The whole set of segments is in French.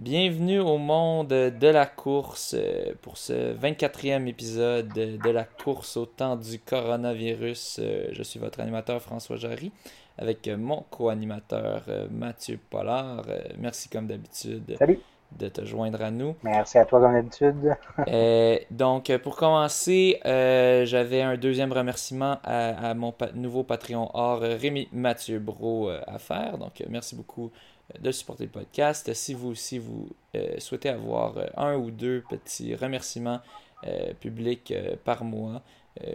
Bienvenue au monde de la course euh, pour ce 24e épisode de la course au temps du coronavirus. Euh, je suis votre animateur François Jarry avec mon co-animateur euh, Mathieu Pollard. Merci comme d'habitude de te joindre à nous. Merci à toi comme d'habitude. donc pour commencer, j'avais un deuxième remerciement à, à mon nouveau Patreon or Rémi Mathieu Bro à faire. Donc merci beaucoup de supporter le podcast. Si vous aussi vous euh, souhaitez avoir euh, un ou deux petits remerciements euh, publics par mois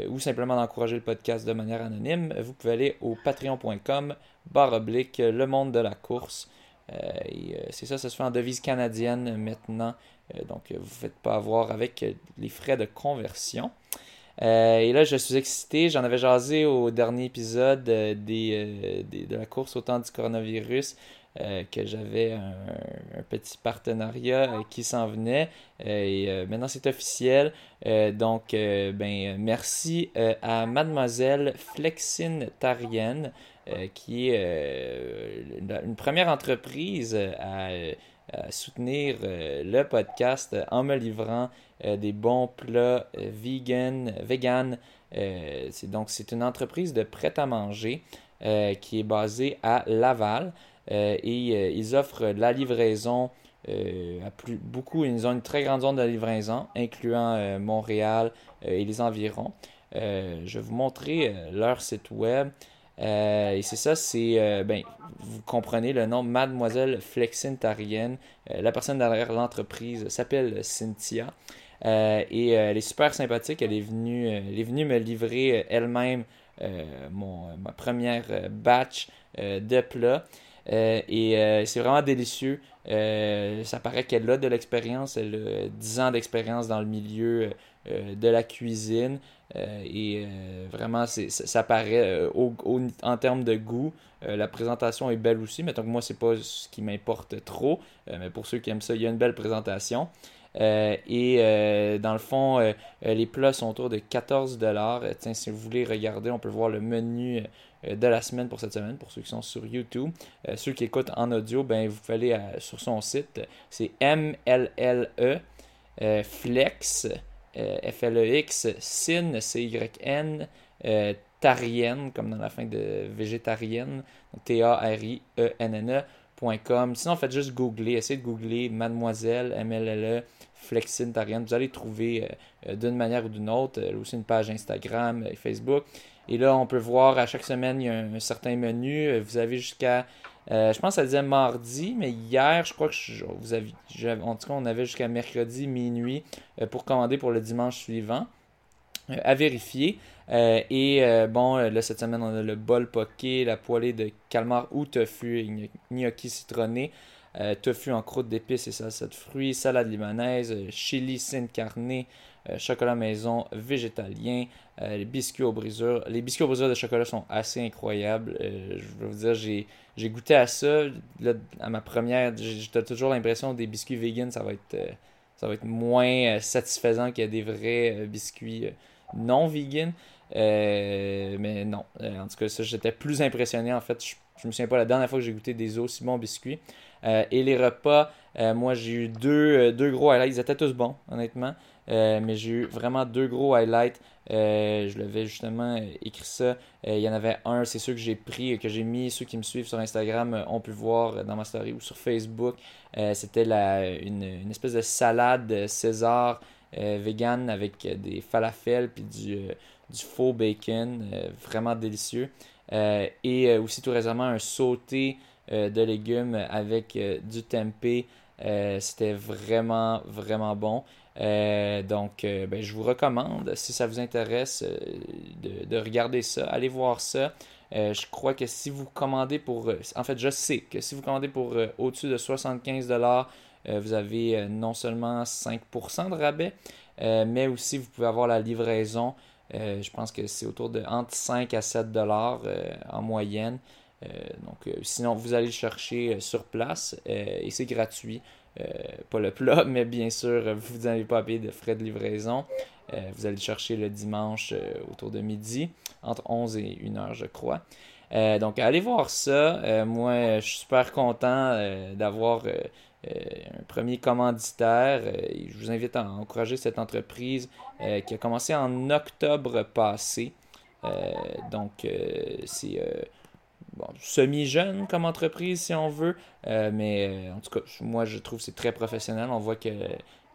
ou simplement d'encourager le podcast de manière anonyme, vous pouvez aller au patreon.com barre oblique le monde de la course. c'est ça, ça se fait en devise canadienne maintenant. donc vous ne faites pas avoir avec les frais de conversion. et là, je suis excité. J'en avais jasé au dernier épisode des, de la course au temps du coronavirus. Euh, que j'avais un, petit partenariat euh, qui s'en venait. Euh, et maintenant, c'est officiel. donc, ben, merci à mademoiselle Flexine Tarienne, qui est une, première entreprise à, soutenir le podcast en me livrant des bons plats vegan, vegan. donc, c'est une entreprise de prêt-à-manger qui est basée à Laval. Euh, et euh, ils offrent la livraison euh, à plus, beaucoup, ils ont une très grande zone de livraison, incluant Montréal et les environs. je vais vous montrer leur site web. et c'est ça, c'est, ben, vous comprenez le nom Mademoiselle Flexine Tarienne. la personne derrière l'entreprise s'appelle Cynthia. et elle est super sympathique. Elle est venue, elle est venue me livrer elle-même mon, ma première batch de plats. Euh, et euh, c'est vraiment délicieux. Euh, ça paraît qu'elle a de l'expérience. Elle a 10 ans d'expérience dans le milieu de la cuisine. et vraiment, ça, paraît en termes de goût. la présentation est belle aussi. Mettons que moi, c'est pas ce qui m'importe trop. mais pour ceux qui aiment ça, il y a une belle présentation. et dans le fond, les plats sont autour de 14 dollars. si vous voulez regarder, on peut voir le menu de la semaine pour cette semaine, pour ceux qui sont sur YouTube. Euh, ceux qui écoutent en audio, ben, vous pouvez aller euh, sur son site. C'est M-L-L-E Flex, F-L-E-X, Sin, C-Y-N, Tarienne, comme dans la fin de végétarienne, T-A-R-I-E-N-N-E.com. Sinon, faites juste googler, essayez de googler Mademoiselle, M-L-L-E, Flexine Tarienne. Vous allez trouver d'une manière ou d'une autre. aussi une page Instagram et Facebook. Et là, on peut voir à chaque semaine, il y a un, certain menu. Vous avez jusqu'à, euh, je pense que ça disait mardi, mais hier, je crois que vous avez, en tout cas, on avait jusqu'à mercredi minuit euh, pour commander pour le dimanche suivant. Euh, à vérifier. et bon, là, cette semaine, on a le bol poké, la poêlée de calmar ou tofu, gnocchi citronné. tofu en croûte d'épices et salsa de fruits, salade libanaise, chili sin carne, euh, chocolat maison végétalien, euh, les biscuits aux brisures. Les biscuits aux brisures de chocolat sont assez incroyables. Euh, je veux vous dire, j'ai, goûté à ça. à ma première, j'ai toujours l'impression que des biscuits vegan, ça va être, ça va être moins satisfaisant que des vrais biscuits non vegan. mais non, en tout cas, ça, j'étais plus impressionné. En fait, je, je me souviens pas la dernière fois que j'ai goûté des aussi bons biscuits. et les repas, moi j'ai eu deux, deux gros highlights. Ils étaient tous bons, honnêtement. Euh, mais j'ai eu vraiment deux gros highlights. Euh, je l'avais justement euh, écrit ça. il y en avait un, c'est ceux que j'ai pris, que j'ai mis. Ceux qui me suivent sur Instagram ont pu voir dans ma story ou sur Facebook. C'était une, une, espèce de salade César vegan avec des falafels puis du, du faux bacon. vraiment délicieux. et aussi tout récemment un sauté de légumes avec du tempeh. C'était vraiment, vraiment bon. Euh, donc, euh, ben, je vous recommande, si ça vous intéresse, euh, de, regarder ça. Allez voir ça. je crois que si vous commandez pour... en fait, je sais que si vous commandez pour au-dessus de 75$, vous avez non seulement 5% de rabais, mais aussi vous pouvez avoir la livraison. je pense que c'est autour de entre 5 à 7 dollars en moyenne. donc, sinon, vous allez le chercher sur place et c'est gratuit. Euh, pas le plat, mais bien sûr, vous n'allez pas payer de frais de livraison. Euh, vous allez chercher le dimanche euh, autour de midi, entre 11 et 1 heure, je crois. donc, allez voir ça. moi, je suis super content d'avoir un premier commanditaire. je vous invite à encourager cette entreprise qui a commencé en octobre passé. donc, c'est semi-jeune comme entreprise, si on veut. mais en tout cas, moi, je trouve que c'est très professionnel. On voit que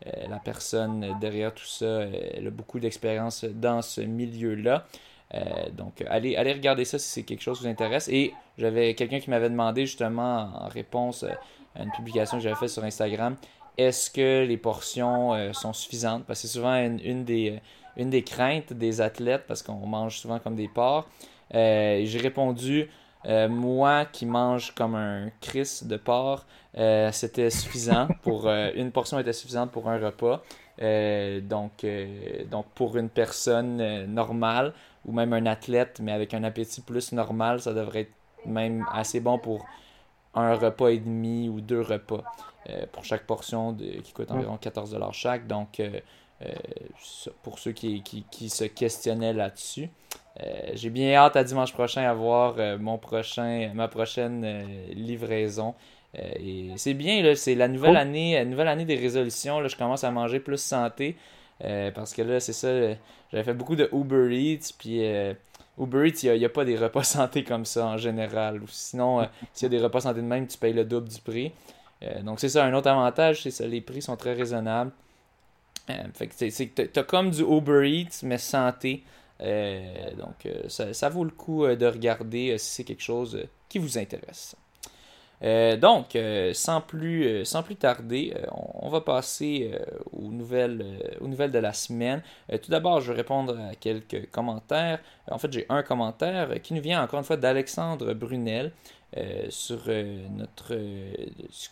la personne derrière tout ça, elle a beaucoup d'expérience dans ce milieu-là. Euh, donc, allez, regarder ça si c'est quelque chose qui vous intéresse. Et j'avais quelqu'un qui m'avait demandé justement en réponse à une publication que j'avais faite sur Instagram, est-ce que les portions euh, sont suffisantes? Parce que c'est souvent une, des, une des craintes des athlètes parce qu'on mange souvent comme des porcs. Euh, j'ai répondu, moi qui mange comme un Chris de porc, c'était suffisant pour une portion était suffisante pour un repas. donc, donc pour une personne normale, ou même un athlète, mais avec un appétit plus normal, ça devrait être même assez bon pour un repas et demi ou deux repas euh, pour chaque portion de, qui coûte environ 14$ chaque. Donc, euh, euh, pour ceux qui, qui, se questionnaient là-dessus, j'ai bien hâte à dimanche prochain à voir mon prochain, ma prochaine livraison. et c'est bien, c'est la nouvelle année, la nouvelle année des résolutions. Là, je commence à manger plus santé. Euh, parce que là, c'est ça, j'avais fait beaucoup de Uber Eats, puis euh, Uber Eats, il n'y a, pas des repas santé comme ça en général. Ou sinon, euh, s'il y a des repas santé de même, tu payes le double du prix. donc c'est ça, un autre avantage, c'est ça, les prix sont très raisonnables. Fait que tu as comme du Uber Eats, mais santé. donc ça, ça, vaut le coup de regarder si c'est quelque chose qui vous intéresse. Euh, donc, euh, sans, plus, euh, sans plus tarder, on, va passer aux, nouvelles, aux nouvelles de la semaine. tout d'abord, je vais répondre à quelques commentaires. En fait, j'ai un commentaire qui nous vient encore une fois d'Alexandre Brunel sur notre...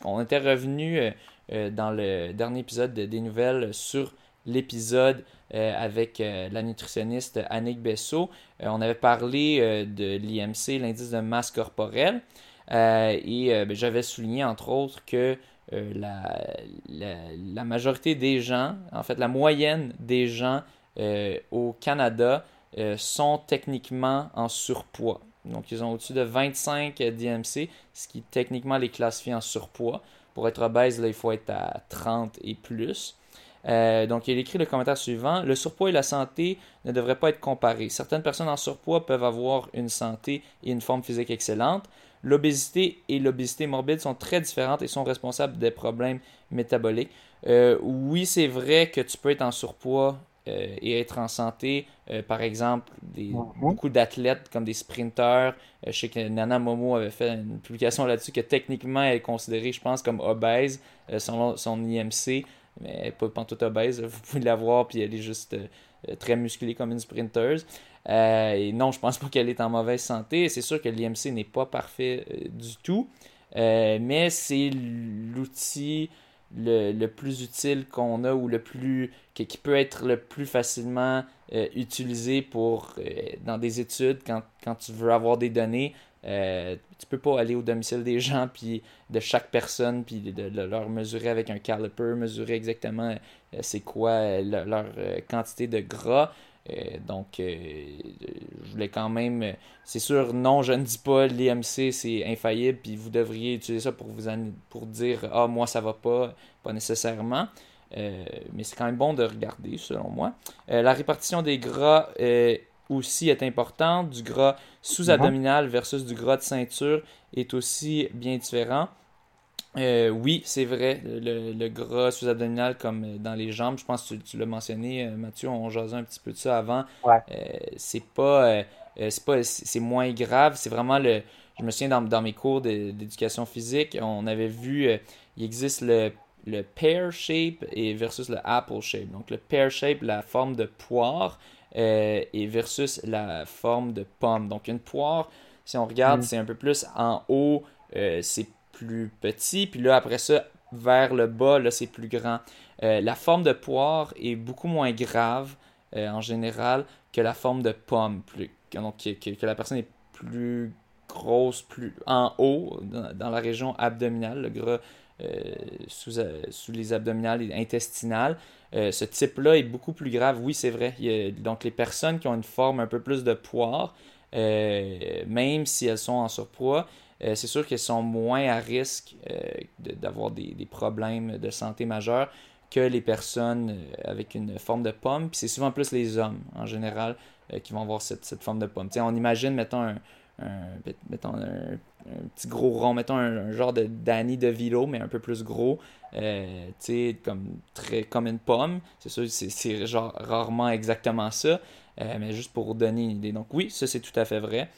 qu'on était revenu dans le dernier épisode des nouvelles sur l'épisode avec la nutritionniste Annick Bessot. on avait parlé de l'IMC, l'indice de masse corporelle. Euh, et euh, ben, j'avais souligné, entre autres, que euh, la, la, majorité des gens, en fait, la moyenne des gens au Canada sont techniquement en surpoids. Donc, ils ont au-dessus de 25 DMC, ce qui techniquement les classifie en surpoids. Pour être obèse, là, il faut être à 30 et plus. donc, il écrit le commentaire suivant Le surpoids et la santé ne devraient pas être comparés. Certaines personnes en surpoids peuvent avoir une santé et une forme physique excellente, L'obésité et l'obésité morbide sont très différentes et sont responsables des problèmes métaboliques. Euh, oui, c'est vrai que tu peux être en surpoids euh, et être en santé. Euh, par exemple, des, beaucoup d'athlètes comme des sprinteurs. je sais que Nana Momo avait fait une publication là-dessus que techniquement elle est considérée, je pense, comme obèse selon son IMC. Mais elle n'est pas tout obèse. Vous pouvez la voir, puis elle est juste très musclée comme une sprinteuse. Euh, et non, je pense pas qu'elle est en mauvaise santé. C'est sûr que l'IMC n'est pas parfait euh, du tout, euh, mais c'est l'outil le, plus utile qu'on a ou le plus qui, peut être le plus facilement utilisé pour dans des études quand, quand, tu veux avoir des données. tu peux pas aller au domicile des gens puis de chaque personne puis de, leur mesurer avec un caliper, mesurer exactement c'est quoi leur quantité de gras. Euh, donc, euh, je voulais quand même. C'est sûr, non, je ne dis pas l'IMC c'est infaillible, puis vous devriez utiliser ça pour vous pour dire ah moi ça va pas, pas nécessairement. Euh, mais c'est quand même bon de regarder, selon moi. la répartition des gras aussi est importante. Du gras sous-abdominal versus du gras de ceinture est aussi bien différent. Euh, oui, c'est vrai, le, gras sous-abdominal comme dans les jambes, je pense que tu, l'as mentionné, euh, Mathieu, on jasait un petit peu de ça avant. Euh, c'est pas, c'est pas, c'est moins grave, c'est vraiment le. Je me souviens dans, mes cours d'éducation physique, on avait vu, il existe le, le pear shape et versus le apple shape. Donc le pear shape, la forme de poire, et versus la forme de pomme. Donc une poire, si on regarde, mm. c'est un peu plus en haut, c'est plus petit. Puis là, après ça, vers le bas, là, c'est plus grand. Euh, la forme de poire est beaucoup moins grave euh, en général que la forme de pomme. Plus, donc, que, la personne est plus grosse, plus en haut, dans, la région abdominale, le gras euh, sous, sous, les abdominales et intestinales. ce type-là est beaucoup plus grave. Oui, c'est vrai. donc, les personnes qui ont une forme un peu plus de poire, même si elles sont en surpoids, c'est sûr qu'ils sont moins à risque d'avoir des, problèmes de santé majeurs que les personnes avec une forme de pomme. Puis c'est souvent plus les hommes, en général, qui vont avoir cette, forme de pomme. on imagine, mettons, un, mettons un, petit gros rond, mettons un, genre de Danny de Vilo, mais un peu plus gros, euh, comme, très, comme une pomme. C'est sûr, c'est genre rarement exactement ça, euh, mais juste pour donner une idée. Donc oui, ça c'est tout à fait vrai.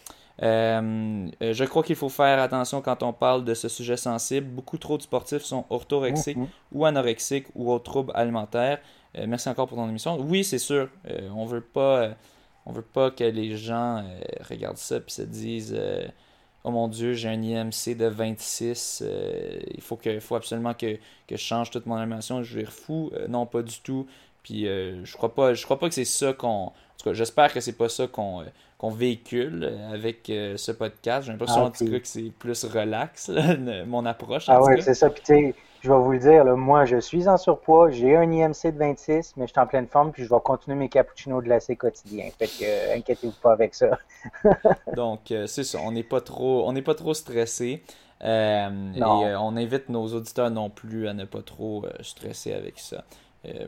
Euh, je crois qu'il faut faire attention quand on parle de ce sujet sensible. Beaucoup trop de sportifs sont orthorexiques mm-hmm. ou anorexiques ou autres troubles alimentaires. merci encore pour ton émission. Oui, c'est sûr, on veut pas on veut pas que les gens euh, regardent ça et se disent euh, Oh mon Dieu, j'ai un IMC de 26, euh, il faut, que, faut absolument que, je change toute mon animation, je vais fou. non, pas du tout. Puis je crois pas je crois pas que c'est ça qu'on. En tout cas, j'espère que c'est pas ça qu'on véhicule avec ce podcast. J'ai l'impression ah, que c'est plus relax, mon approche. Ah ouais, c'est ça. Puis je vais vous le dire, moi, je suis en surpoids, j'ai un IMC de 26, mais je suis en pleine forme, puis je vais continuer mes cappuccinos glacés quotidiens. Fait que, euh, inquiétez-vous pas avec ça. Donc, euh, c'est ça, on n'est pas trop, on n'est pas trop stressé. Euh, et on invite nos auditeurs non plus à ne pas trop stresser avec ça.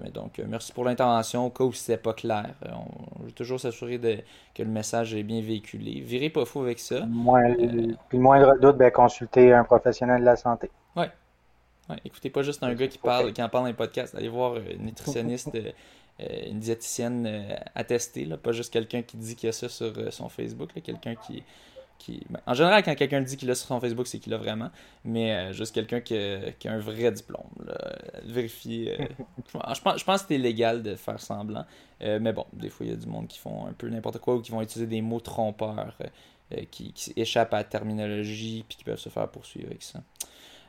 Mais donc, merci pour l'intervention. Au cas où c'était pas clair, on, veut toujours s'assurer que le message est bien véhiculé. Virez pas fou avec ça. puis le moindre doute, ben, consultez un professionnel de la santé. Oui, écoutez pas juste un gars qui parle, qui en parle dans les podcasts. Allez voir une nutritionniste, euh, euh, une diététicienne euh, attestée, là, pas juste quelqu'un qui dit qu'il a ça sur son Facebook, quelqu'un qui, qui... Ben, en général, quand quelqu'un dit qu'il a sur son Facebook, c'est qu'il a vraiment, mais juste quelqu'un qui, a un vrai diplôme. Vérifier. je, pense, je pense que c'est légal de faire semblant, mais bon, des fois, il y a du monde qui font un peu n'importe quoi ou qui vont utiliser des mots trompeurs qui, qui, échappent à la terminologie puis qui peuvent se faire poursuivre avec ça.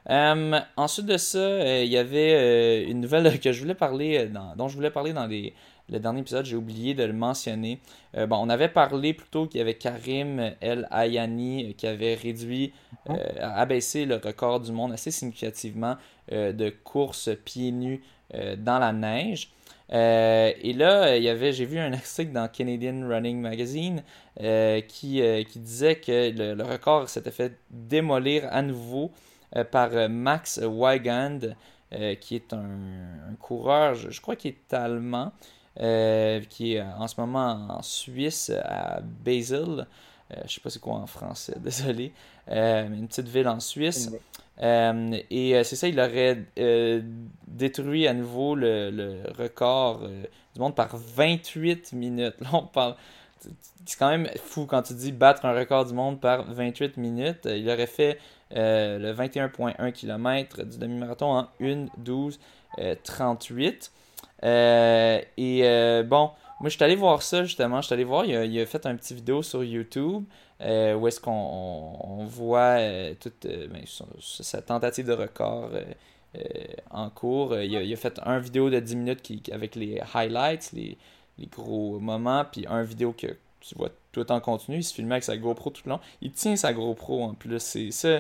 Euh, ensuite de ça, euh, il y avait euh, une nouvelle que je voulais parler, dont je voulais parler dans les, le dernier épisode, j'ai oublié de le mentionner. bon, on avait parlé plutôt qu'il y avait Karim El Ayani qui avait réduit, abaissé le record du monde assez significativement de course pieds nus dans la neige. et là, il y avait, j'ai vu un article dans Canadian Running Magazine qui, qui disait que le, le record s'était fait démolir à nouveau par euh, Max Weigand, euh, qui est un, coureur, je, crois qu'il est allemand, qui est en ce moment en Suisse, à Basel. je ne sais pas c'est quoi en français, désolé. une petite ville en Suisse. et c'est ça, il aurait détruit à nouveau le, record du monde par 28 minutes. Là, on parle. C'est quand même fou quand tu dis battre un record du monde par 28 minutes. Il aurait fait euh, le 21,1 km du demi-marathon en 1, 12, 38. et bon, moi je suis allé voir ça justement. Je suis allé voir, il a, fait un petit vidéo sur YouTube euh, où est-ce qu'on voit euh, toute ben, sa tentative de record. en cours. Il a, fait un vidéo de 10 minutes qui, avec les highlights, les, gros moments, puis un vidéo que tu vois tout en continu. Il se filmait avec sa GoPro tout le long. Il tient sa GoPro en plus. C'est ça.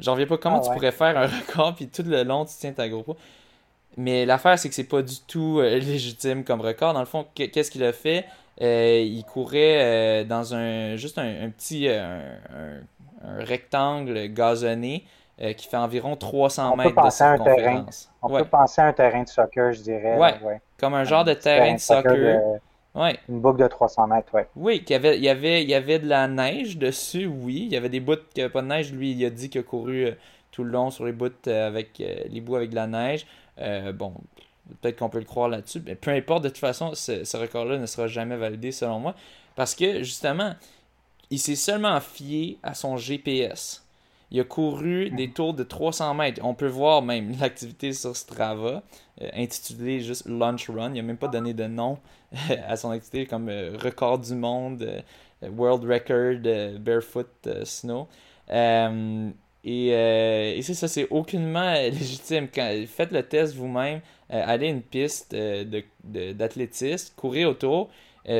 J'en reviens pas comment ah tu pourrais faire un record puis tout le long tu tiens ta GoPro? Mais l'affaire c'est que c'est pas du tout euh, légitime comme record. Dans le fond, qu'est-ce qu'il a fait? Euh, Il courait euh, dans un juste un, petit un, rectangle gazonné qui fait environ 300 mètres de circonférence. On peut penser à un terrain de soccer, je dirais. Ouais, comme un genre de terrain de soccer. Une boucle de 300 mètres, ouais. Oui, qu'il y avait, il y, avait, il y avait de la neige dessus, oui. Il y avait des bouts qui n'avaient pas de neige. Lui, il a dit qu'il a couru euh, tout le long sur les bouts euh, avec euh, les bouts avec de la neige. bon, peut-être qu'on peut le croire là-dessus. Mais peu importe, de toute façon, ce, record-là ne sera jamais validé selon moi. Parce que justement, il s'est seulement fié à son GPS. Il a couru des tours de 300 mètres. On peut voir même l'activité sur Strava, intitulée juste Lunch Run. Il n'a même pas donné de nom à son activité comme euh, record du monde, euh, world record euh, barefoot snow. et, c'est ça, c'est aucunement légitime. Quand, faites le test vous-même, allez à une piste d'athlétisme, de, courez autour,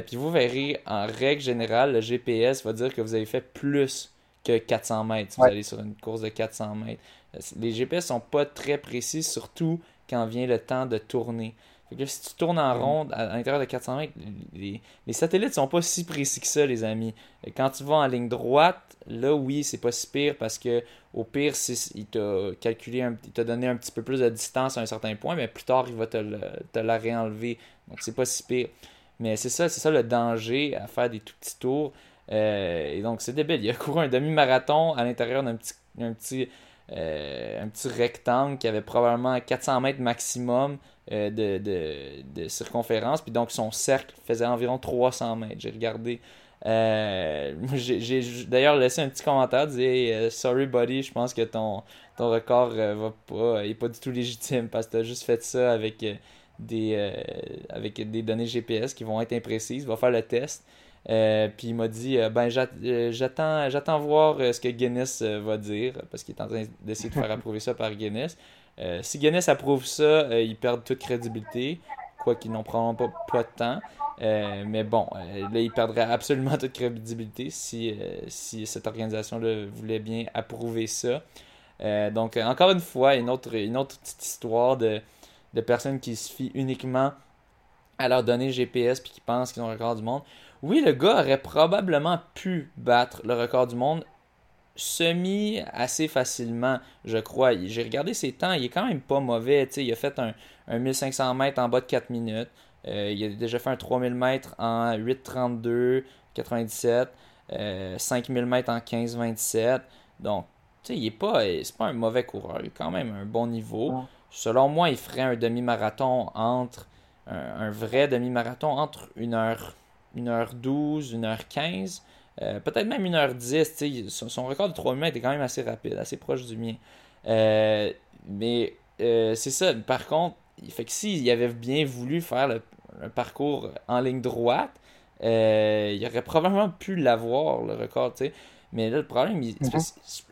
puis vous verrez, en règle générale, le GPS va dire que vous avez fait plus que 400 mètres si vous allez sur une course de 400 mètres. Les GPS sont pas très précis, surtout quand vient le temps de tourner. Fait que si tu tournes en rond à, l'intérieur de 400 mètres, les, les, satellites sont pas si précis que ça, les amis. Quand tu vas en ligne droite, là, oui, c'est pas si pire parce que au pire, il t'a calculé, il t'a donné un petit peu plus de distance à un certain point, mais plus tard, il va te, te la réenlever. Donc, c'est pas si pire. Mais c'est ça, c'est ça le danger à faire des tout petits tours. Euh, et donc, c'est débile. Il a couru un demi-marathon à l'intérieur d'un petit, un petit, euh, un petit rectangle qui avait probablement 400 mètres maximum euh, de, de, circonférence. Puis donc, son cercle faisait environ 300 mètres. J'ai regardé. j'ai d'ailleurs laissé un petit commentaire, disait Sorry buddy, je pense que ton, ton record va pas, est pas du tout légitime parce que tu as juste fait ça avec des, avec des données GPS qui vont être imprécises. Va faire le test. Euh, puis il m'a dit euh, ben euh, j'attends j'attends voir ce que Guinness va dire parce qu'il est en train d'essayer de faire approuver ça par Guinness. si Guinness approuve ça, ils perdent toute crédibilité, quoi qu'ils n'en prendront pas, pas de temps. mais bon, là, ils perdraient absolument toute crédibilité si, si cette organisation-là voulait bien approuver ça. donc, encore une fois, une autre, une autre petite histoire de, de personnes qui se fient uniquement à leurs données GPS puis qui pensent qu'ils ont le record du monde. Oui, le gars aurait probablement pu battre le record du monde semi assez facilement, je crois. J'ai regardé ses temps, il est quand même pas mauvais. il a fait un, 1500 mètres en bas de 4 minutes. Euh, il a déjà fait un 3000 mètres en 8,32, 97. 5000 mètres en 15,27. Donc, tu sais, il est pas, c'est pas un mauvais coureur. Il a quand même un bon niveau. Selon moi, il ferait un demi-marathon entre, un, un vrai demi-marathon entre 1 heure 1h12, 1h15, euh, peut-être même 1h10. Son, son, record de 3 mètres est quand même assez rapide, assez proche du mien. Euh, mais euh, c'est ça. Par contre, il fait que s'il avait bien voulu faire le, un parcours en ligne droite, il aurait probablement pu l'avoir, le record. Mais là, le problème, mhm.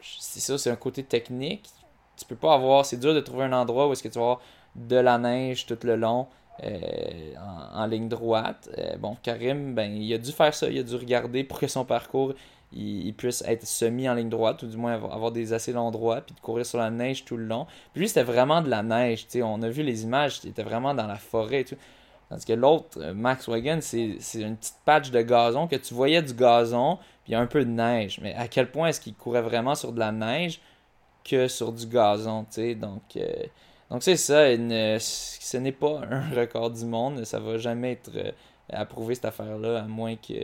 c'est ça, c'est un côté technique. Tu peux pas avoir. C'est dur de trouver un endroit où est-ce que tu vas avoir de la neige tout le long. Euh, en, ligne droite. Euh, bon, Karim, ben, il a dû faire ça, il a dû regarder pour que son parcours il, puisse être semi en ligne droite, ou du moins avoir, des assez longs droits, puis de courir sur la neige tout le long. Puis lui, c'était vraiment de la neige, on a vu les images, il était vraiment dans la forêt et tout. Tandis que l'autre, euh, Max Wagon, c'est une petite patch de gazon que tu voyais du gazon, puis un peu de neige. Mais à quel point est-ce qu'il courait vraiment sur de la neige que sur du gazon, tu sais? Donc, donc c'est ça, ce n'est pas un record du monde, ça va jamais être euh, approuvé cette affaire-là, à moins que,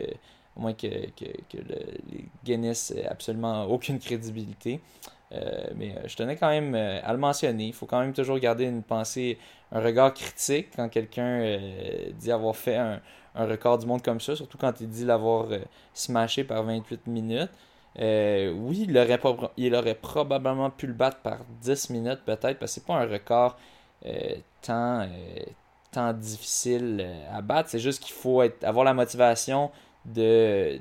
moins que, que, les Guinness aient absolument aucune crédibilité. Euh, mais euh, je tenais quand même à le mentionner. Il faut quand même toujours garder une pensée, un regard critique quand quelqu'un dit avoir fait un, record du monde comme ça, surtout quand il dit l'avoir smashé par 28 minutes. Euh, oui, il aurait, il aurait probablement pu le battre par 10 minutes peut-être, parce que c'est pas un record euh, tant, euh, tant difficile à battre. C'est juste qu'il faut être, avoir la motivation de,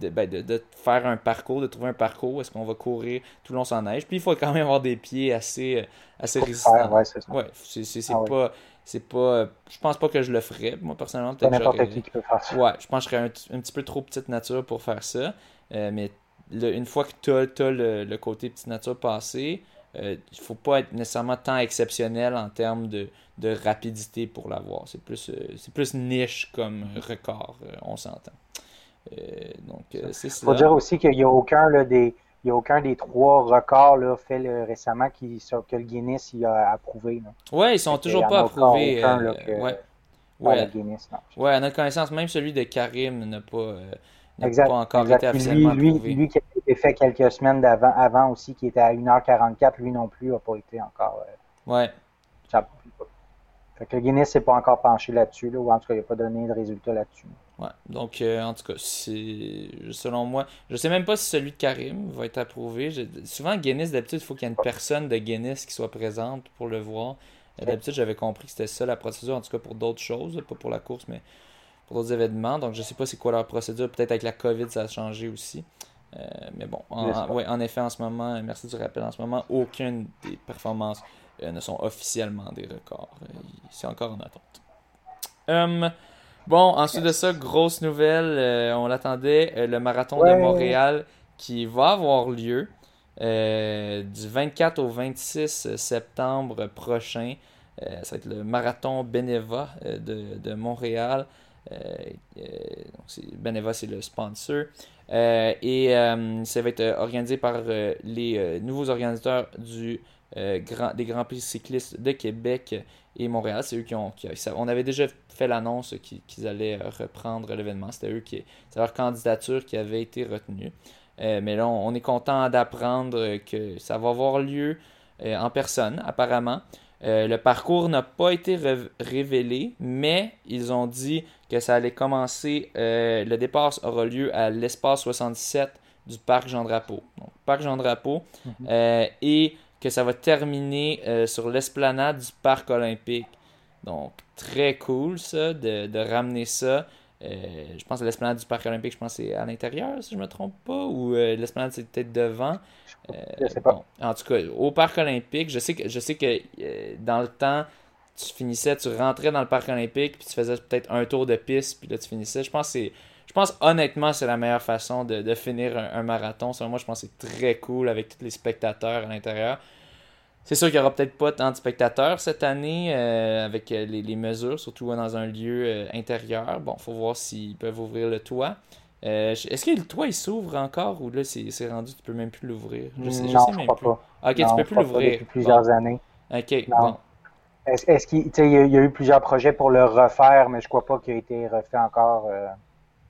ben, de, de, faire un parcours, de trouver un parcours. Est-ce qu'on va courir tout le long sans neige? Puis il faut quand même avoir des pieds assez, assez résistants. ouais, c'est Ouais, c'est ah pas. C'est pas. Je pense pas que je le ferais. Moi, personnellement, peut-être. n'importe qui qui peut faire ça. Ouais, je pense que je serais un, un, petit peu trop petite nature pour faire ça. mais une fois que tu as, le, côté petite nature passé, euh, il ne faut pas être nécessairement tant exceptionnel en termes de, rapidité pour l'avoir. C'est plus, euh, c'est plus niche comme record, euh, on s'entend. donc, c'est ça. Il faut dire aussi qu'il n'y a aucun des. Il a aucun des trois records là, faits récemment qui, que le Guinness il a approuvé. Oui, ils sont toujours pas approuvés. ouais. Ouais. Guinness, ouais, à notre connaissance, même celui de Karim n'a pas, exact, pas encore été officiellement lui, lui, lui, qui a été fait quelques semaines d'avant avant aussi, qui était à 1h44, lui non plus n'a pas été encore. Euh, ouais. Ça, fait que le Guinness s'est pas encore penché là-dessus, là, ou en tout cas, il n'a pas donné de résultat là-dessus. Ouais. Donc, euh, en tout cas, c'est selon moi, je sais même pas si celui de Karim va être approuvé. Souvent, Guinness, d'habitude, il faut qu'il y ait une personne de Guinness qui soit présente pour le voir. D'habitude, j'avais compris que c'était ça la procédure, en tout cas pour d'autres choses, pas pour la course, mais pour d'autres événements. Donc, je sais pas c'est quoi leur procédure. Peut-être avec la COVID, ça a changé aussi. Euh, mais bon, en, ouais, en effet, en ce moment, merci du rappel, en ce moment, aucune des performances euh, ne sont officiellement des records. Euh, c'est encore en attente. Hum, bon, ensuite de ça, grosse nouvelle, on l'attendait, le marathon de Montréal qui va avoir lieu du 24 au 26 septembre prochain. ça va être le marathon Beneva de, de, Montréal. Beneva, c'est le sponsor. et ça va être organisé par les nouveaux organisateurs du, grand, des Grands Prix cyclistes de Québec et Montréal. C'est eux qui ont. on avait déjà fait l'annonce qu'ils allaient reprendre l'événement. C'était eux qui. C'est leur candidature qui avait été retenue. Euh, mais là, on, est content d'apprendre que ça va avoir lieu euh, en personne, apparemment. Euh, le parcours n'a pas été révélé, mais ils ont dit que ça allait commencer. le départ aura lieu à l'espace 67 du parc Jean-Drapeau. Donc, parc Jean-Drapeau. Mhm. et que ça va terminer sur l'esplanade du parc olympique. Donc, très cool ça, de, de ramener ça. Euh, je pense que l'esplanade du parc olympique, je pense que c'est à l'intérieur, si je me trompe pas, ou euh, l'esplanade c'est peut-être devant. je sais pas. Euh, en tout cas, au parc olympique, je sais que, je sais que dans le temps, tu finissais, tu rentrais dans le parc olympique, puis tu faisais peut-être un tour de piste, puis là tu finissais. Je pense que je pense honnêtement c'est la meilleure façon de, finir un, un marathon. Selon moi, je pense que c'est très cool avec tous les spectateurs à l'intérieur. C'est sûr qu'il n'y aura peut-être pas tant de spectateurs cette année euh, avec euh, les, mesures, surtout dans un lieu euh, intérieur. Bon, faut voir s'ils peuvent ouvrir le toit. Est-ce que le toit il s'ouvre encore ou là c'est rendu, tu peux même plus l'ouvrir? Je sais, non, je sais même plus. Pas. Ok, tu peux plus l'ouvrir. Depuis plusieurs années. Ok, bon. Est-ce qu'il y, a eu plusieurs projets pour le refaire, mais je crois pas qu'il a été refait encore.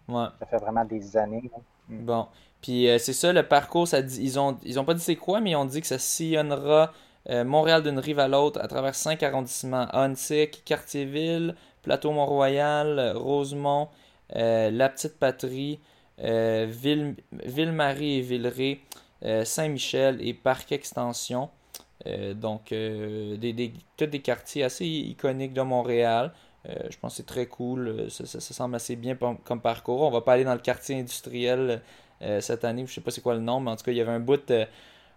Ouais. Ça fait vraiment des années. Hmm. Bon. Puis c'est ça, le parcours, ça dit, ils ont ils ont pas dit c'est quoi, mais ils ont dit que ça sillonnera euh, Montréal d'une rive à l'autre à travers cinq arrondissements Huntsic, Cartierville, Plateau Mont-Royal, Rosemont, euh, La Petite Patrie, euh, Ville-Marie et Villeray, Saint-Michel et Parc Extension. Donc, des, tous des quartiers assez iconiques de Montréal. je pense que c'est très cool. Ça, semble assez bien comme parcours. On va pas aller dans le quartier industriel cette année. Je sais pas c'est quoi le nom, mais en tout cas, il y avait un bout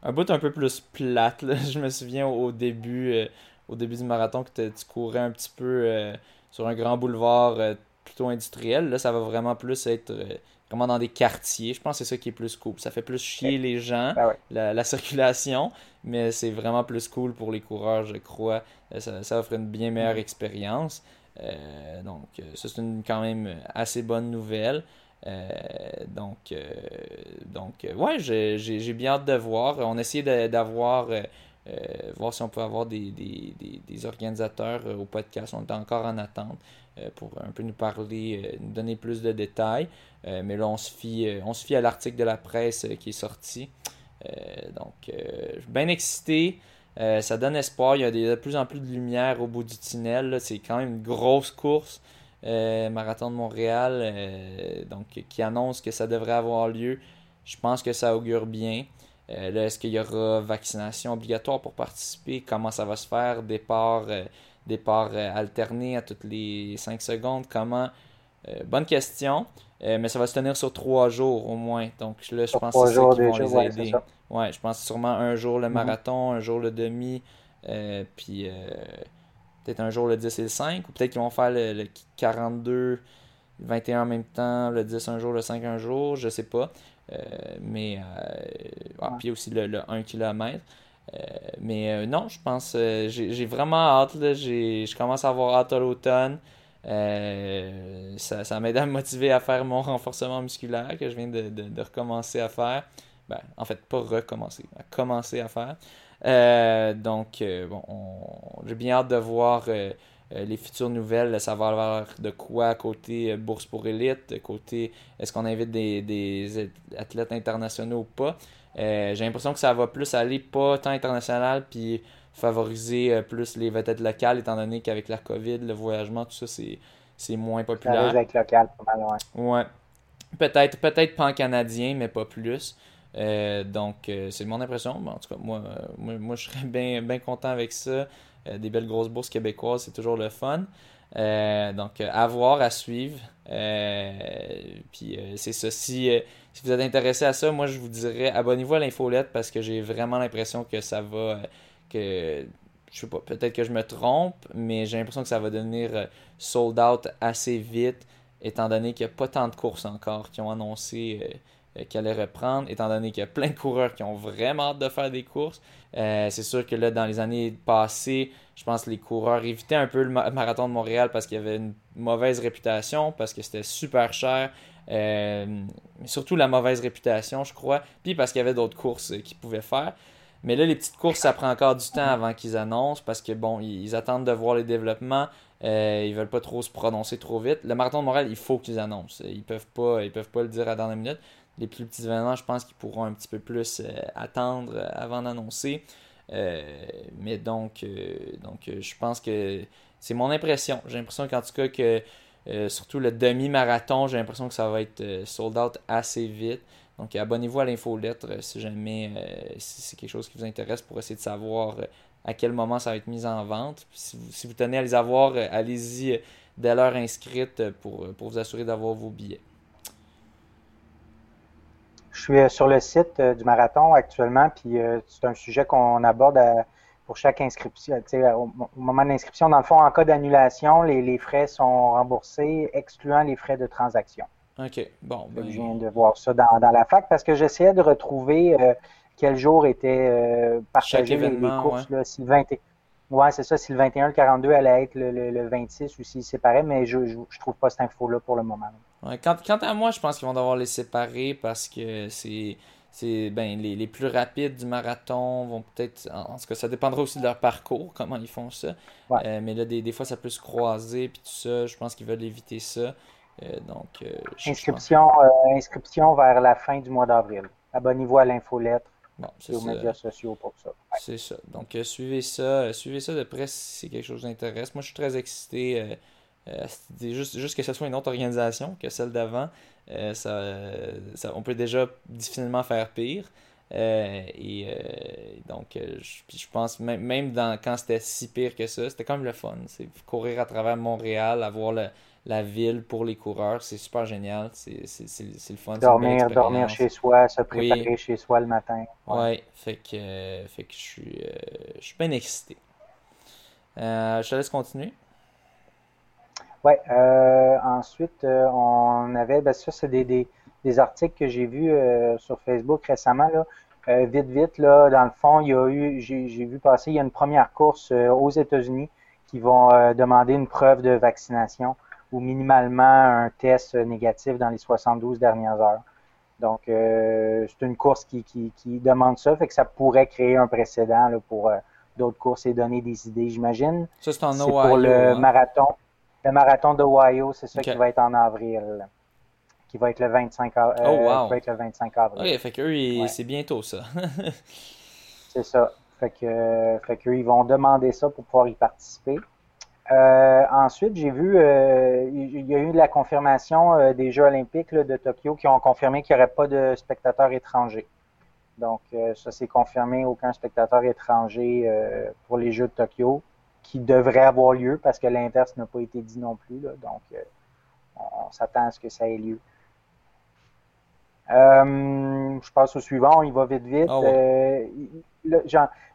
un bout un peu plus plate. Je me souviens au début, euh, au début du marathon que tu courais un petit peu euh, sur un grand boulevard euh, plutôt industriel. Là, ça va vraiment plus être vraiment dans des quartiers. Je pense que c'est ça qui est plus cool. Ça fait plus chier les gens, ben la, circulation, mais c'est vraiment plus cool pour les coureurs, je crois. Ça, ça offre une bien meilleure mm. expérience. donc, ça, c'est une quand même assez bonne nouvelle. Euh, donc, euh, donc euh, ouais, j'ai bien hâte de voir. On essayait d'avoir, voir si on peut avoir des, des, des, organisateurs au podcast. On est encore en attente pour un peu nous parler, nous donner plus de détails. mais là, on se fie, on se fie à l'article de la presse qui est sorti. donc, je suis bien excité. ça donne espoir. Il y a de plus en plus de lumière au bout du tunnel. C'est quand même une grosse course. Euh, Marathon de Montréal, euh, donc qui annonce que ça devrait avoir lieu. Je pense que ça augure bien. Euh, là, est-ce qu'il y aura vaccination obligatoire pour participer? Comment ça va se faire? Départ, départ alterné à toutes les 5 secondes? Comment? bonne question. mais ça va se tenir sur 3 jours au moins. Donc là, je pense que c'est ça qui vont les aider. Ouais, je pense sûrement un jour le mhm. marathon, un jour le demi. puis peut-être un jour le 10 et le 5, ou peut-être qu'ils vont faire le, 42, le 21 en même temps, le 10 un jour, le 5 un jour, je sais pas. Euh, mais euh, ah, puis aussi le, 1 km. Euh, mais non, je pense, j'ai vraiment hâte. Je commence à avoir hâte à l'automne. ça, ça m'aide à me motiver à faire mon renforcement musculaire que je viens de, de recommencer à faire. Ben, en fait, pas recommencer, à commencer à faire. Euh, donc, euh, bon, j'ai bien hâte de voir euh, les futures nouvelles. Ça va avoir de quoi côté bourse pour élite, côté est-ce qu'on invite des, athlètes internationaux ou pas. j'ai l'impression que ça va plus aller pas tant international, puis favoriser plus les vedettes locales, étant donné qu'avec la COVID, le voyagement, tout ça, c'est moins populaire. Avec local, pas mal, ouais. Peut-être, peut-être pas en canadien, mais pas plus. Euh, donc, euh, c'est mon impression. en tout cas, moi, euh, moi, je serais bien, bien content avec ça. Des belles grosses bourses québécoises, c'est toujours le fun. donc, à voir, à suivre. puis, c'est. Si, si, vous êtes intéressé à ça, moi, je vous dirais abonnez-vous à l'infolette parce que j'ai vraiment l'impression que ça va. que je sais pas, peut-être que je me trompe, mais j'ai l'impression que ça va devenir sold out assez vite, étant donné qu'il n'y a pas tant de courses encore qui ont annoncé qui allait reprendre, étant donné qu'il y a plein de coureurs qui ont vraiment hâte de faire des courses. c'est sûr que là, dans les années passées, je pense que les coureurs évitaient un peu le marathon de Montréal parce qu'il y avait une mauvaise réputation, parce que c'était super cher. mais surtout la mauvaise réputation, je crois. Puis parce qu'il y avait d'autres courses qu'ils pouvaient faire. Mais là, les petites courses, ça prend encore du temps avant qu'ils annoncent parce que, bon, ils, attendent de voir les développements. Euh, ils veulent pas trop se prononcer trop vite. Le marathon de Montréal, il faut qu'ils annoncent. Ils peuvent pas, ils peuvent pas le dire à la dernière minute. Les plus petits événements, je pense qu'ils pourront un petit peu plus euh, attendre euh, avant d'annoncer. Euh, mais donc, je pense que c'est mon impression. J'ai l'impression qu'en tout cas que surtout le demi-marathon, j'ai l'impression que ça va être sold out assez vite. Donc abonnez-vous à l'infolettre si jamais euh, c'est quelque chose qui vous intéresse pour essayer de savoir à quel moment ça va être mis en vente. Si vous, tenez à les avoir, allez-y dès l'heure inscrite pour vous assurer d'avoir vos billets. Je suis sur le site du marathon actuellement, puis c'est un sujet qu'on aborde pour chaque inscription. Au, moment de l'inscription, dans le fond, en cas d'annulation, les, les, frais sont remboursés, excluant les frais de transaction. OK. Bon. Ben, je viens de voir ça dans, la fac parce que j'essayais de retrouver euh, quel jour était euh, partagé les, courses. Là, si le 20... Ouais, c'est ça. Si le 21, le 42 allait être le, 26 ou s'ils séparaient, mais je, je, trouve pas cette info-là pour le moment. Ouais, quant, à moi, je pense qu'ils vont devoir les séparer parce que c'est. C'est ben, les, les, plus rapides du marathon vont peut-être. En, tout cas, ça dépendra aussi de leur parcours, comment ils font ça. Euh, mais là, des, des, fois, ça peut se croiser, puis tout ça. Je pense qu'ils veulent éviter ça. Euh, donc, euh, inscription, inscription vers la fin du mois d'avril. Abonnez-vous à l'infolettre bon, et aux médias sociaux pour ça. C'est ça. Donc, suivez ça. suivez ça de près si c'est quelque chose qui intéresse. Moi, je suis très excité. Juste, juste que ce soit une autre organisation que celle d'avant. Ça, ça, on peut déjà difficilement faire pire. et donc, je, je, pense, même, même dans, quand c'était si pire que ça, c'était comme le fun. C'est courir à travers Montréal, avoir le, la ville pour les coureurs. C'est super génial. C'est le fun. Dormir, dormir chez soi, se préparer chez soi le matin. Ouais, fait, que, fait que je suis, euh, je suis bien excité. Euh, je te laisse continuer. Ouais, euh, ensuite, on avait, ben ça, c'est des, des, des, articles que j'ai vus sur Facebook récemment. Là. vite, vite, là, dans le fond, il y a eu, j'ai vu passer, il y a une première course aux États-Unis qui vont demander une preuve de vaccination ou minimalement un test négatif dans les 72 dernières heures. Donc, euh, c'est une course qui, qui, qui, demande ça, fait que ça pourrait créer un précédent là, pour euh, d'autres courses et donner des idées, j'imagine. Ça, c'est en Ohio. pour le hein? marathon. Le marathon d'Ohio, c'est ça qui va être en avril. Qui va être le 25, euh, oh, wow. qui va être le 25 avril. OK, fait qu'eux, c'est bientôt ça. c'est ça. Fait que, fait qu'eux, ils vont demander ça pour pouvoir y participer. Euh, ensuite, j'ai vu, euh, il y a eu la confirmation euh, des Jeux olympiques de Tokyo qui ont confirmé qu'il n'y aurait pas de spectateurs étrangers. Donc, ça s'est confirmé, aucun spectateur étranger pour les Jeux de Tokyo, qui devrait avoir lieu parce que l'inverse n'a pas été dit non plus. donc, on, s'attend à ce que ça ait lieu. je passe au suivant, il va vite vite. Ah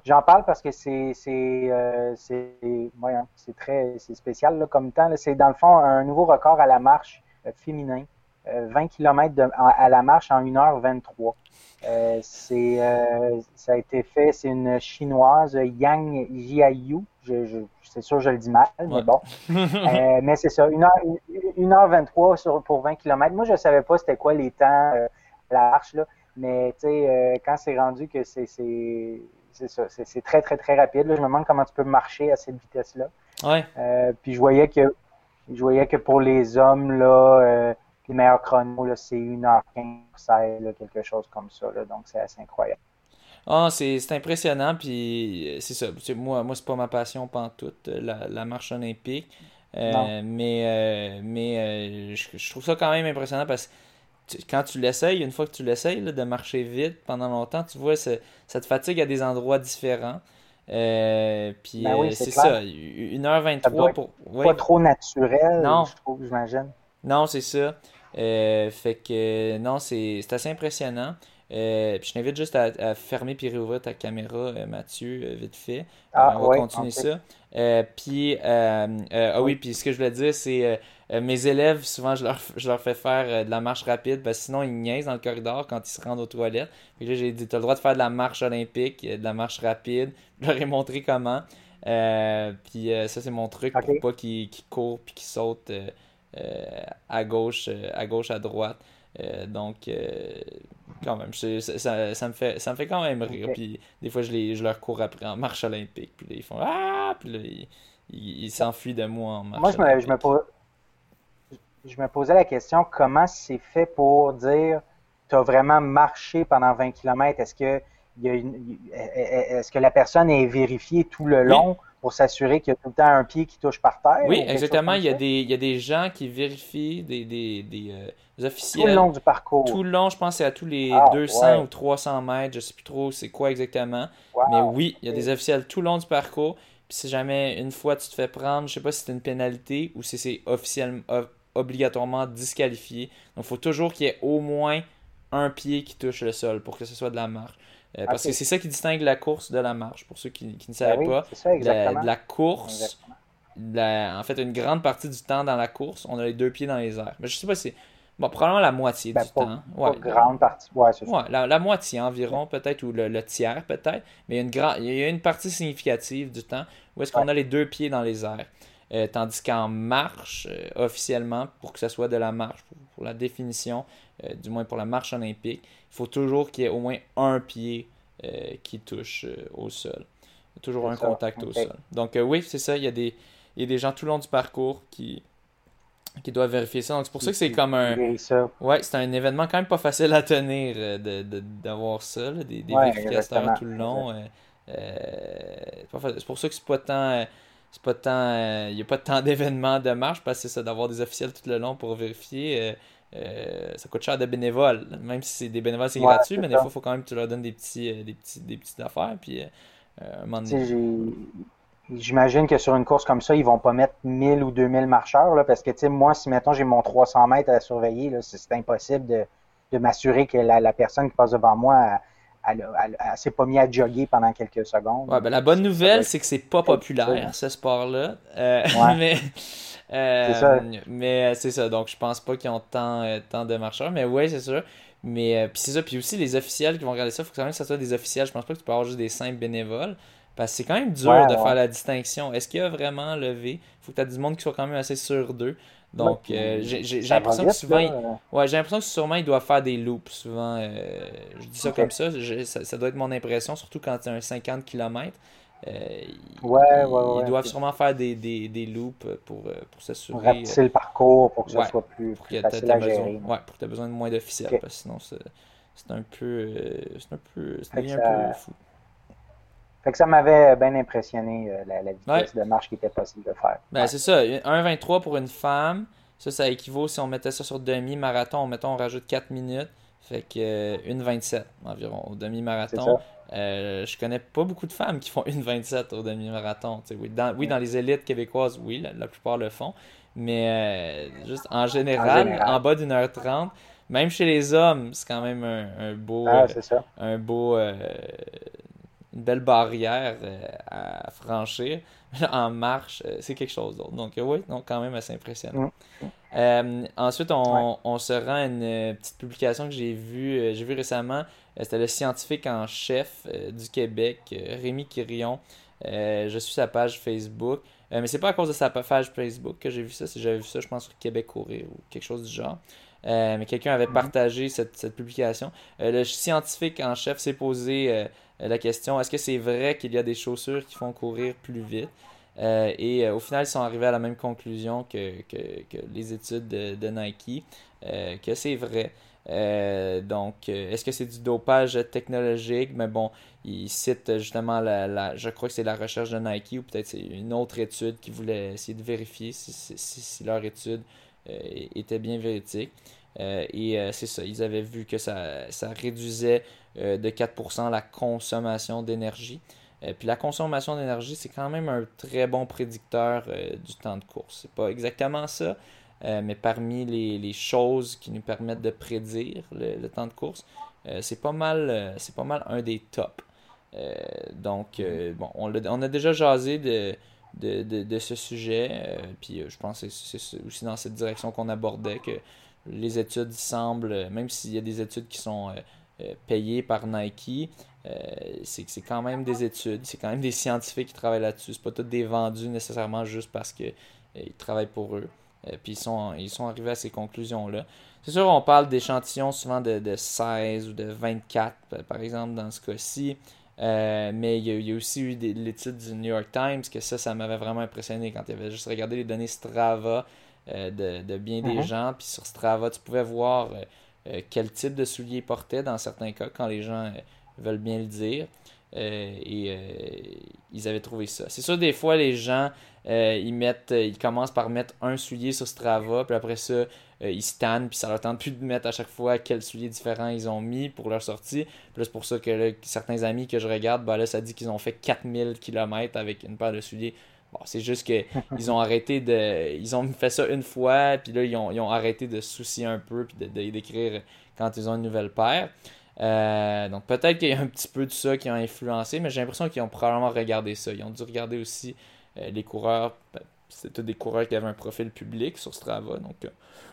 J'en parle parce que c'est euh, très c'est spécial là, comme temps. C'est dans le fond un nouveau record à la marche euh, féminin. 20 euh, km à la marche en 1h23. Euh, c'est ça a été fait, c'est une chinoise Yang Jiayu. Je, je, c'est sûr je le dis mal, mais bon. mais c'est ça, 1h23 sur, pour 20 km. Moi, je savais pas c'était quoi les temps à la marche, là. mais tu sais, quand c'est rendu que c'est c'est ça. C'est très, très, très rapide. Je me demande comment tu peux marcher à cette vitesse-là. Ouais. Euh, puis je voyais que je voyais que pour les hommes, là, euh, les meilleurs chronos, c'est 1h15, quelque chose comme ça. donc c'est assez incroyable. Ah, c'est impressionnant, puis c'est ça. Moi, moi c'est pas ma passion pantoute, la, la marche olympique. Euh, mais mais je, trouve ça quand même impressionnant parce que quand tu l'essayes, une fois que tu l'essayes de marcher vite pendant longtemps, tu vois, ça te fatigue à des endroits différents. Euh, puis ben euh, c'est ça, 1h23 pour. Pas trop naturel, non. je trouve, j'imagine. Non, c'est ça. Euh, fait que non, c'est assez impressionnant. puis je t'invite juste à, fermer puis réouvrir ta caméra, Mathieu, vite fait. Ah, on va continuer ça. puis, ah oui, puis ce que je voulais dire, c'est mes élèves, souvent, je leur, je leur fais faire de la marche rapide, parce que sinon, ils niaisent dans le corridor quand ils se rendent aux toilettes. Puis là, j'ai dit, tu as le droit de faire de la marche olympique, de la marche rapide. Je leur ai montré comment. puis ça, c'est mon truc pour pas qu'ils courent puis qu'ils sautent à gauche, à gauche, à droite. donc, quand même, ça, ça, me fait, ça me fait quand même rire. Puis des fois, je, les, je leur cours après en marche olympique. Puis là, ils font Ah! Puis là, ils s'enfuient de moi en marche Moi, je me, je me, je me posais la question comment c'est fait pour dire tu as vraiment marché pendant 20 km Est-ce que, est-ce que la personne est vérifiée tout le long pour s'assurer qu'il y a tout le temps un pied qui touche par terre? Oui, exactement. Il y, a des, il y a des gens qui vérifient, des, des, des, euh, officiels. Tout le long du parcours. Tout le long, je pense c'est à tous les 200 ah, ou 300 mètres. Je ne sais plus trop c'est quoi exactement. Mais oui, il y a des officiels tout le long du parcours. Puis si jamais une fois tu te fais prendre, je sais pas si c'est une pénalité ou si c'est officiellement obligatoirement disqualifié. Donc il faut toujours qu'il y ait au moins un pied qui touche le sol pour que ce soit de la marche. Euh, parce que c'est ça qui distingue la course de la marche, pour ceux qui, ne ben savaient pas. la, la, course, en fait, une grande partie du temps dans la course, on a les deux pieds dans les airs. Mais je sais pas si. Bon, probablement la moitié ben, du temps. Ouais, grande partie. Ouais, ouais la, moitié environ, peut-être, ou le, tiers, peut-être. Mais il y, a une grand... il y a une partie significative du temps où est-ce qu'on a les deux pieds dans les airs. Euh, tandis qu'en marche, euh, officiellement, pour que ce soit de la marche, pour, la définition, du moins pour la marche olympique, faut toujours qu'il y ait au moins un pied euh, qui touche euh, au sol. Il y a toujours un contact au sol. Donc euh, oui, c'est ça, il y, a des, il y a des gens tout le long du parcours qui, qui doivent vérifier ça. Donc c'est pour ça que c'est comme un. Ouais, c'est un événement quand même pas facile à tenir d'avoir de, ça, des, des vérificateurs tout le long. c'est pour ça que c'est pas tant. C'est pas tant. Il n'y a pas tant d'événements de marche parce que c'est ça, d'avoir des officiels tout le long pour vérifier. Euh, ça coûte cher de bénévoles. Même si c'est des bénévoles, c'est gratuit, mais des fois, il faut quand même que tu leur donnes des, petits, euh, des, petits, des petites affaires. Puis, euh, J'imagine que sur une course comme ça, ils vont pas mettre 1000 ou 2000 marcheurs, là, parce que moi, si mettons j'ai mon 300 mètres à surveiller, c'est impossible de, de m'assurer que la, la, personne qui passe devant moi, elle, elle, s'est pas mis à jogger pendant quelques secondes. Ouais, ben, la bonne nouvelle, c'est que c'est pas populaire, ce sport-là. mais euh, mais euh, c'est ça, donc je pense pas qu'ils ont tant, euh, tant de marcheurs, mais ouais, c'est sûr. Mais puis c'est ça, puis aussi les officiels qui vont regarder ça, il faut quand même que ça soit des officiels. Je pense pas que tu peux avoir juste des simples bénévoles. Parce que c'est quand même dur de faire la distinction. Est-ce qu'il y a vraiment levé? Il faut que tu aies du monde qui soit quand même assez sûr d'eux. Donc, j'ai l'impression que souvent, il... ouais, j'ai l'impression que sûrement il doit faire des loops. Souvent, je dis ça comme ça, ça, ça, doit être mon impression, surtout quand tu as un 50 km. Euh, ouais, ouais, ils doivent sûrement faire des, des, des loops pour, euh, pour s'assurer. Rapetisser le parcours pour que ça soit plus, plus facile à gérer. ouais, pour que tu aies besoin de moins d'officiels, parce que sinon c'est un peu. Euh, c'est un peu. C'est un peu fou. Fait que ça m'avait bien impressionné la, la, vitesse de marche qui était possible de faire. Ben, c'est ça. 1,23 pour une femme. Ça, ça équivaut si on mettait ça sur demi-marathon. Mettons, on rajoute 4 minutes. Fait que 1,27 environ au demi-marathon. Euh, je connais pas beaucoup de femmes qui font une 27 au demi-marathon. Oui dans, oui, dans les élites québécoises, oui, la, plupart le font. Mais euh, juste en général, en, bas d'une heure trente, même chez les hommes, c'est quand même un, beau. Ah, euh, un beau. Une belle barrière à franchir. en marche, c'est quelque chose d'autre. Donc, oui, donc quand même assez impressionnant. Ensuite, on, on, se rend à une petite publication que j'ai vue, j'ai vu récemment euh, c'était le scientifique en chef euh, du Québec, euh, Rémi Quirion. je suis sa page Facebook. mais c'est pas à cause de sa page Facebook que j'ai vu ça. J'avais vu ça, je pense, sur Québec Courir ou quelque chose du genre. Mais quelqu'un avait mhm. partagé cette, publication. le scientifique en chef s'est posé la question est-ce que c'est vrai qu'il y a des chaussures qui font courir plus vite? Et au final, ils sont arrivés à la même conclusion que, les études de Nike, que c'est vrai. Euh, donc, euh, est-ce que c'est du dopage technologique? Mais bon, il cite justement la, je crois que c'est la recherche de Nike ou peut-être c'est une autre étude qui voulait essayer de vérifier si, si, leur étude euh, était bien véridique. et c'est ça, ils avaient vu que ça, ça réduisait de 4% la consommation d'énergie. puis la consommation d'énergie, c'est quand même un très bon prédicteur du temps de course. C'est pas exactement ça, euh, mais parmi les, choses qui nous permettent de prédire le, temps de course, euh, c'est pas mal euh, pas mal un des tops. donc, bon, on on a, déjà jasé de, de, de, ce sujet. puis je pense que c'est aussi dans cette direction qu'on abordait que les études semblent, même s'il y a des études qui sont payées par Nike, c'est quand même des études, c'est quand même des scientifiques qui travaillent là-dessus. C'est pas tous des vendus nécessairement juste parce qu'ils travaillent pour eux. puis ils sont, ils sont arrivés à ces conclusions-là. C'est sûr, on parle d'échantillons souvent de, de, 16 ou de 24, par exemple, dans ce cas-ci. Euh, mais il y, a, aussi eu l'étude du New York Times, que ça, ça m'avait vraiment impressionné quand il avait juste regardé les données Strava euh, de, bien des mhm. gens. Puis sur Strava, tu pouvais voir euh, quel type de souliers ils portaient dans certains cas, quand les gens veulent bien le dire. et ils avaient trouvé ça. C'est sûr, des fois, les gens, ils mettent, ils commencent par mettre un soulier sur Strava, puis après ça, euh, ils stannent, puis ça leur tente plus de mettre à chaque fois quels souliers différents ils ont mis pour leur sortie. Puis c'est pour ça que certains amis que je regarde, ben là, ça dit qu'ils ont fait 4000 km avec une paire de souliers. Bon, c'est juste qu'ils ont arrêté de. Ils ont fait ça une fois, puis là, ils ont, arrêté de se soucier un peu, puis d'écrire quand ils ont une nouvelle paire. Euh, donc peut-être qu'il y a un petit peu de ça qui a influencé, mais j'ai l'impression qu'ils ont probablement regardé ça. Ils ont dû regarder aussi euh, les coureurs. Ben, c'était des coureurs qui avaient un profil public sur Strava, donc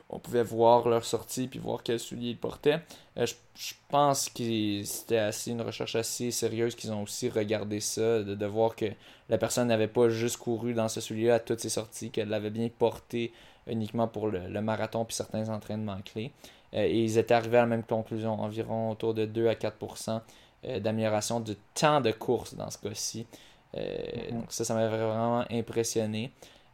on pouvait voir leur sortie puis voir quels souliers ils portaient. Euh, je, pense que c'était assez une recherche assez sérieuse qu'ils ont aussi regardé ça, de, voir que la personne n'avait pas juste couru dans ce soulier à toutes ses sorties, qu'elle l'avait bien porté uniquement pour le, marathon puis certains entraînements clés. Euh, et ils étaient arrivés à la même conclusion, environ autour de 2 à 4% euh, d'amélioration du temps de course dans ce cas-ci. Mm-hmm. Donc ça, ça m'avait vraiment impressionné.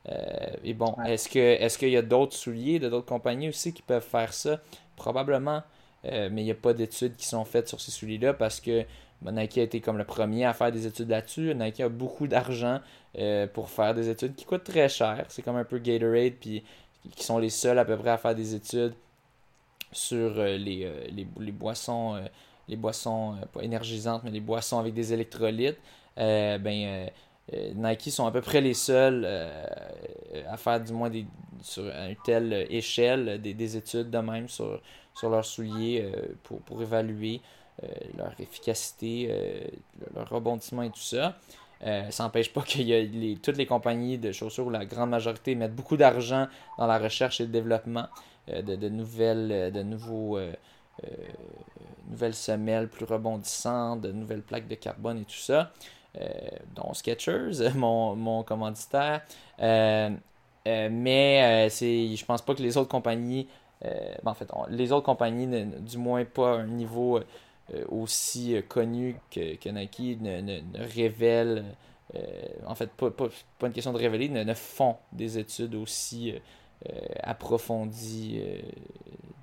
Euh, et bon, est-ce que est-ce qu'il y a d'autres souliers de d'autres compagnies aussi qui peuvent faire ça? Probablement. Euh, mais il n'y a pas d'études qui sont faites sur ces souliers-là parce que Nike a été comme le premier à faire des études là-dessus. Nike a beaucoup d'argent euh, pour faire des études qui coûtent très cher. C'est comme un peu Gatorade, puis qui sont les seuls à peu près à faire des études sur les, les, les, boissons, les boissons pas énergisantes, mais les boissons avec des électrolytes. ben, Nike sont à peu près les seuls euh, à faire du moins des, sur une telle échelle des, études de même sur, sur leurs souliers euh, pour, pour, évaluer leur efficacité, leur rebondissement et tout ça. ça n'empêche pas que les, toutes les compagnies de chaussures, ou la grande majorité, mettent beaucoup d'argent dans la recherche et le développement de, de, nouvelles, de nouveaux, nouvelles semelles plus rebondissantes, de nouvelles plaques de carbone et tout ça. Euh, dont Sketchers, mon, mon commanditaire. Euh, euh, mais c'est, je pense pas que les autres compagnies, ben, en fait, les autres compagnies, du moins pas un niveau aussi connu que, Nike, ne, ne, révèlent, en fait, pas, pas, pas, une question de révéler, ne, font des études aussi approfondies,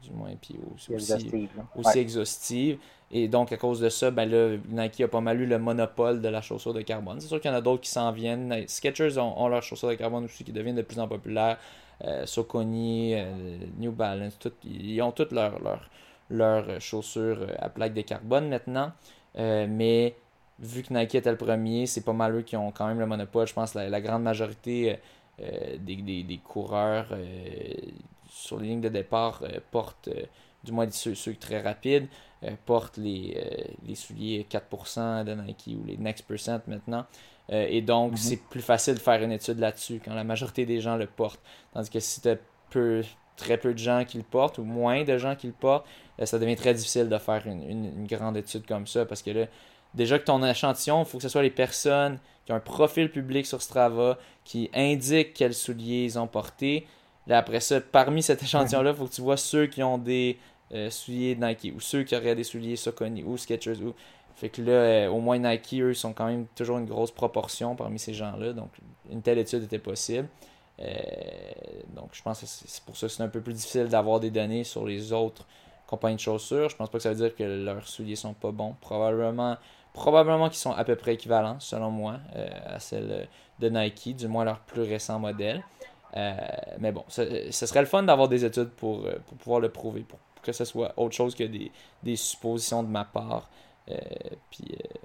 du moins, puis aussi, aussi, exhaustives. Et donc, à cause de ça, ben là, Nike a pas mal eu le monopole de la chaussure de carbone. C'est sûr qu'il y en a d'autres qui s'en viennent. Skechers ont, ont, leur chaussure de carbone aussi qui deviennent de plus en plus populaires. Euh, Soconi, euh, New Balance, ils ont toutes leurs leur, leur chaussures à plaque de carbone maintenant. Euh, mais vu que Nike était le premier, c'est pas mal eux qui ont quand même le monopole. Je pense que la, grande majorité des, des, des, coureurs sur les lignes de départ portent du moins ceux, ceux très rapides. Euh, portent les, euh, les souliers 4% de Nike ou les Next Percent maintenant. Euh, et donc, mhm. c'est plus facile de faire une étude là-dessus quand la majorité des gens le portent. Tandis que si tu as peu, très peu de gens qui le portent ou moins de gens qui le portent, ça devient très difficile de faire une, une, grande étude comme ça parce que là, déjà que ton échantillon, il faut que ce soit les personnes qui ont un profil public sur Strava, qui indiquent quels souliers ils ont portés. Là, après ça, parmi cet échantillon-là, il faut que tu vois ceux qui ont des euh, souliers Nike ou ceux qui auraient des souliers Saucony ou Skechers ou fait que là euh, au moins Nike eux sont quand même toujours une grosse proportion parmi ces gens-là donc une telle étude était possible. Euh, donc je pense que c'est pour ça que c'est un peu plus difficile d'avoir des données sur les autres compagnies de chaussures. Je pense pas que ça veut dire que leurs souliers sont pas bons. Probablement probablement qu'ils sont à peu près équivalents selon moi à celles de Nike du moins leur plus récent modèle mais bon, ce, serait le fun d'avoir des études pour, pour pouvoir le prouver, pour que ce soit autre chose que des, des suppositions de ma part. Euh, puis, euh,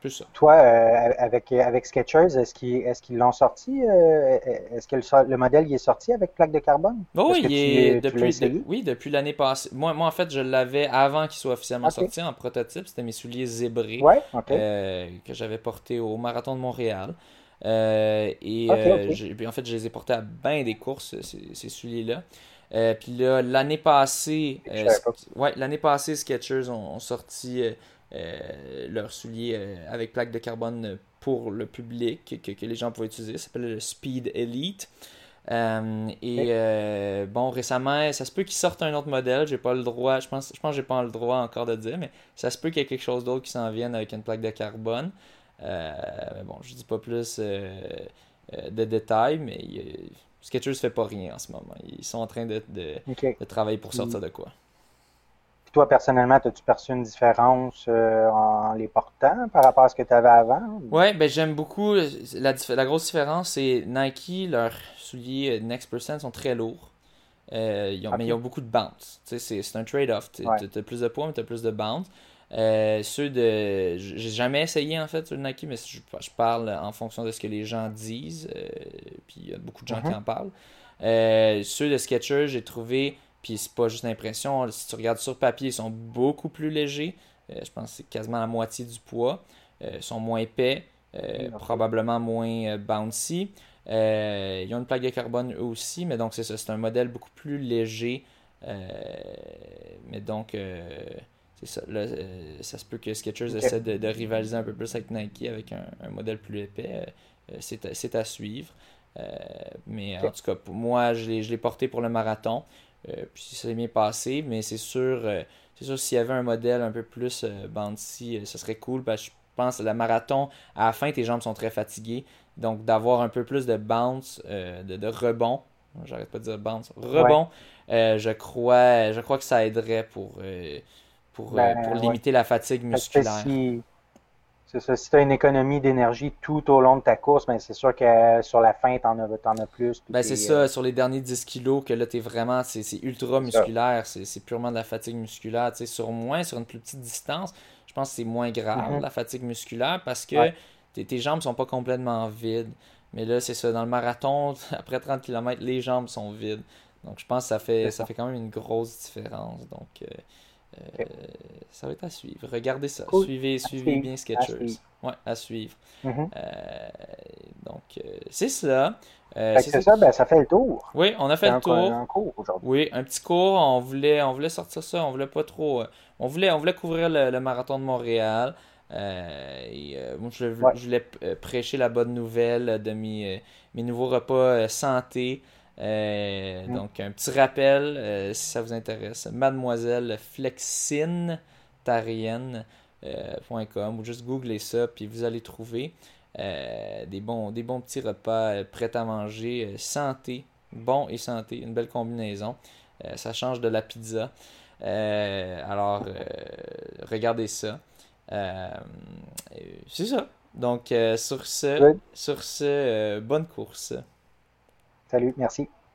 plus ça. Toi, euh, avec, avec Sketchers, est-ce qu'ils est l'ont sorti Est-ce que le, modèle il est sorti avec plaque de carbone? Oh, oui, il est, depuis, oui, depuis l'année passée. Moi, moi, en fait, je l'avais avant qu'il soit officiellement sorti en prototype. C'était mes souliers zébrés que j'avais portés au Marathon de Montréal. et en fait, je les ai portés à bien des courses, ces, souliers-là. puis là, l'année passée, ouais, l'année passée, Skechers ont, sorti leurs souliers avec plaque de carbone pour le public que, que les gens pouvaient utiliser. Ça s'appelle le Speed Elite. Euh, et euh, bon, récemment, ça se peut qu'ils sortent un autre modèle. J'ai pas le droit, je pense, je pense que j'ai pas le droit encore de dire, mais ça se peut qu'il y ait quelque chose d'autre qui s'en vienne avec une plaque de carbone. Euh, mais bon, je dis pas plus de détails, mais Skechers fait pas rien en ce moment. Ils sont en train de, de travailler pour sortir mm. de quoi toi, personnellement, as-tu perçu une différence euh, en les portant par rapport à ce que tu avais avant? Oui, ben, j'aime beaucoup. La, la, grosse différence, c'est Nike, leurs souliers Next Percent sont très lourds. Euh, ils ont, Mais ils ont beaucoup de bounce. C'est un trade-off. Tu as plus de poids, mais tu as plus de bounce. Euh, ceux de. J'ai jamais essayé en fait sur le Nike, mais je, parle en fonction de ce que les gens disent. puis il y a beaucoup de gens qui mm-hmm. en parlent. ceux de Skechers, j'ai trouvé puis c'est pas juste l'impression. Si tu regardes sur papier, ils sont beaucoup plus légers. Euh, je pense que c'est quasiment la moitié du poids. Euh, ils sont moins épais, euh, probablement moins bouncy. ils ont une plaque de carbone eux aussi, mais donc c'est ça. C'est un modèle beaucoup plus léger. mais donc, c'est ça. ça se peut que Skechers essaie de, rivaliser un peu plus avec Nike avec un, modèle plus épais. c'est à, suivre. mais en tout cas, pour moi, je l'ai porté pour le marathon. Euh, puis ça s'est bien passé, mais c'est sûr, euh, c'est sûr s'il y avait un modèle un peu plus euh, Bouncy, ça serait cool. Parce que je pense que le marathon, à la fin, tes jambes sont très fatiguées. Donc d'avoir un peu plus de bounce, de, rebond, j'arrête pas de dire bounce, rebond, je, crois, je crois que ça aiderait pour, pour, ben, pour limiter la fatigue musculaire. C'est ça. Si tu as une économie d'énergie tout au long de ta course, ben c'est sûr que sur la fin, tu en, as plus. Ben c'est ça, euh, sur les derniers 10 kilos, que là, tu es vraiment, c'est ultra musculaire, c'est purement de la fatigue musculaire. sur moins, sur une plus petite distance, je pense que c'est moins grave, mm-hmm. la fatigue musculaire, parce que tes, tes, jambes sont pas complètement vides. Mais là, c'est ça, dans le marathon, après 30 km, les jambes sont vides. Donc je pense que ça fait, ça. fait quand même une grosse différence. Donc. Euh, euh, ça va être à suivre. Regardez ça. Suivez, suivez bien Sketchers. Ouais, à suivre. Mm-hmm. Euh, donc, euh, c'est ça. c'est ça, ben, ça fait le tour. Oui, on a fait le tour. Un cours oui, un petit cours. On voulait, on voulait sortir ça. On voulait pas trop. on, voulait, on voulait couvrir le, marathon de Montréal. et, moi, je, voulais prêcher la bonne nouvelle de mes, mes nouveaux repas santé. Euh, mm. Donc, un petit rappel, euh, si ça vous intéresse, mademoiselle flexine euh, ou juste googlez ça, puis vous allez trouver des, bons, des bons petits repas prêts à manger, santé, bon et santé, une belle combinaison. ça change de la pizza. alors, regardez ça. c'est ça. Donc, sur ce, sur ce bonne course. Salut, merci.